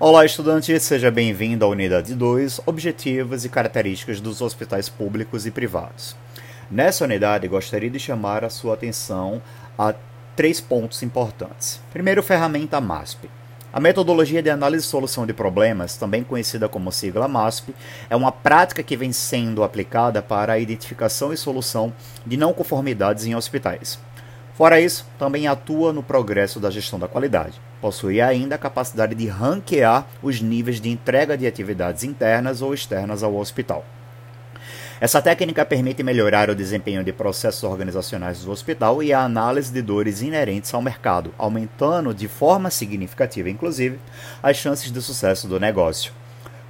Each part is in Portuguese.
Olá, estudante, seja bem-vindo à unidade 2, Objetivos e características dos hospitais públicos e privados. Nessa unidade, gostaria de chamar a sua atenção a três pontos importantes. Primeiro, ferramenta MASP. A metodologia de análise e solução de problemas, também conhecida como sigla MASP, é uma prática que vem sendo aplicada para a identificação e solução de não conformidades em hospitais. Fora isso, também atua no progresso da gestão da qualidade. Possui ainda a capacidade de ranquear os níveis de entrega de atividades internas ou externas ao hospital. Essa técnica permite melhorar o desempenho de processos organizacionais do hospital e a análise de dores inerentes ao mercado, aumentando de forma significativa, inclusive, as chances de sucesso do negócio.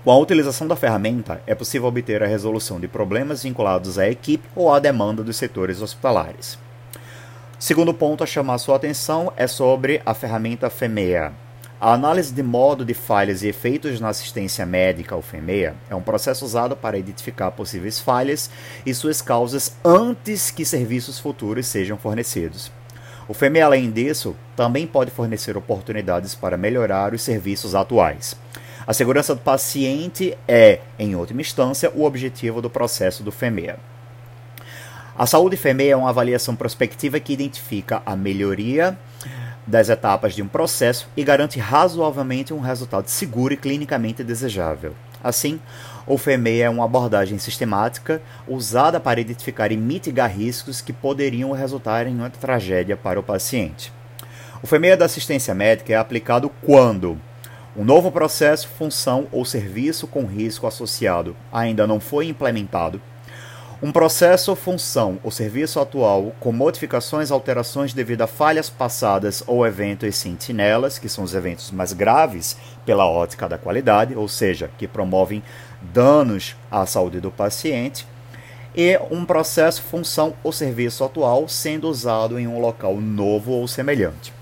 Com a utilização da ferramenta, é possível obter a resolução de problemas vinculados à equipe ou à demanda dos setores hospitalares. Segundo ponto a chamar sua atenção é sobre a ferramenta FEMEA. A análise de modo de falhas e efeitos na assistência médica, ou FEMEA, é um processo usado para identificar possíveis falhas e suas causas antes que serviços futuros sejam fornecidos. O FEMEA, além disso, também pode fornecer oportunidades para melhorar os serviços atuais. A segurança do paciente é, em última instância, o objetivo do processo do FEMEA. A saúde FEMEA é uma avaliação prospectiva que identifica a melhoria das etapas de um processo e garante razoavelmente um resultado seguro e clinicamente desejável. Assim, o FEMEA é uma abordagem sistemática usada para identificar e mitigar riscos que poderiam resultar em uma tragédia para o paciente. O FEMEA da assistência médica é aplicado quando um novo processo, função ou serviço com risco associado ainda não foi implementado um processo ou função ou serviço atual com modificações, alterações devido a falhas passadas ou eventos sentinelas, que são os eventos mais graves pela ótica da qualidade, ou seja, que promovem danos à saúde do paciente, e um processo, função ou serviço atual sendo usado em um local novo ou semelhante.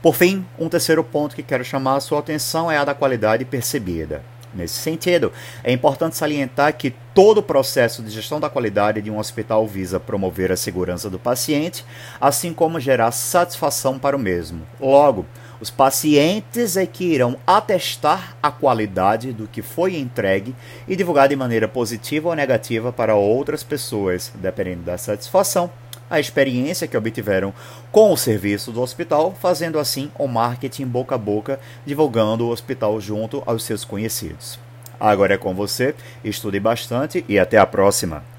Por fim, um terceiro ponto que quero chamar a sua atenção é a da qualidade percebida. Nesse sentido, é importante salientar que todo o processo de gestão da qualidade de um hospital visa promover a segurança do paciente, assim como gerar satisfação para o mesmo. Logo, os pacientes é que irão atestar a qualidade do que foi entregue e divulgar de maneira positiva ou negativa para outras pessoas, dependendo da satisfação, a experiência que obtiveram com o serviço do hospital, fazendo assim o marketing boca a boca, divulgando o hospital junto aos seus conhecidos. Agora é com você, estude bastante e até a próxima!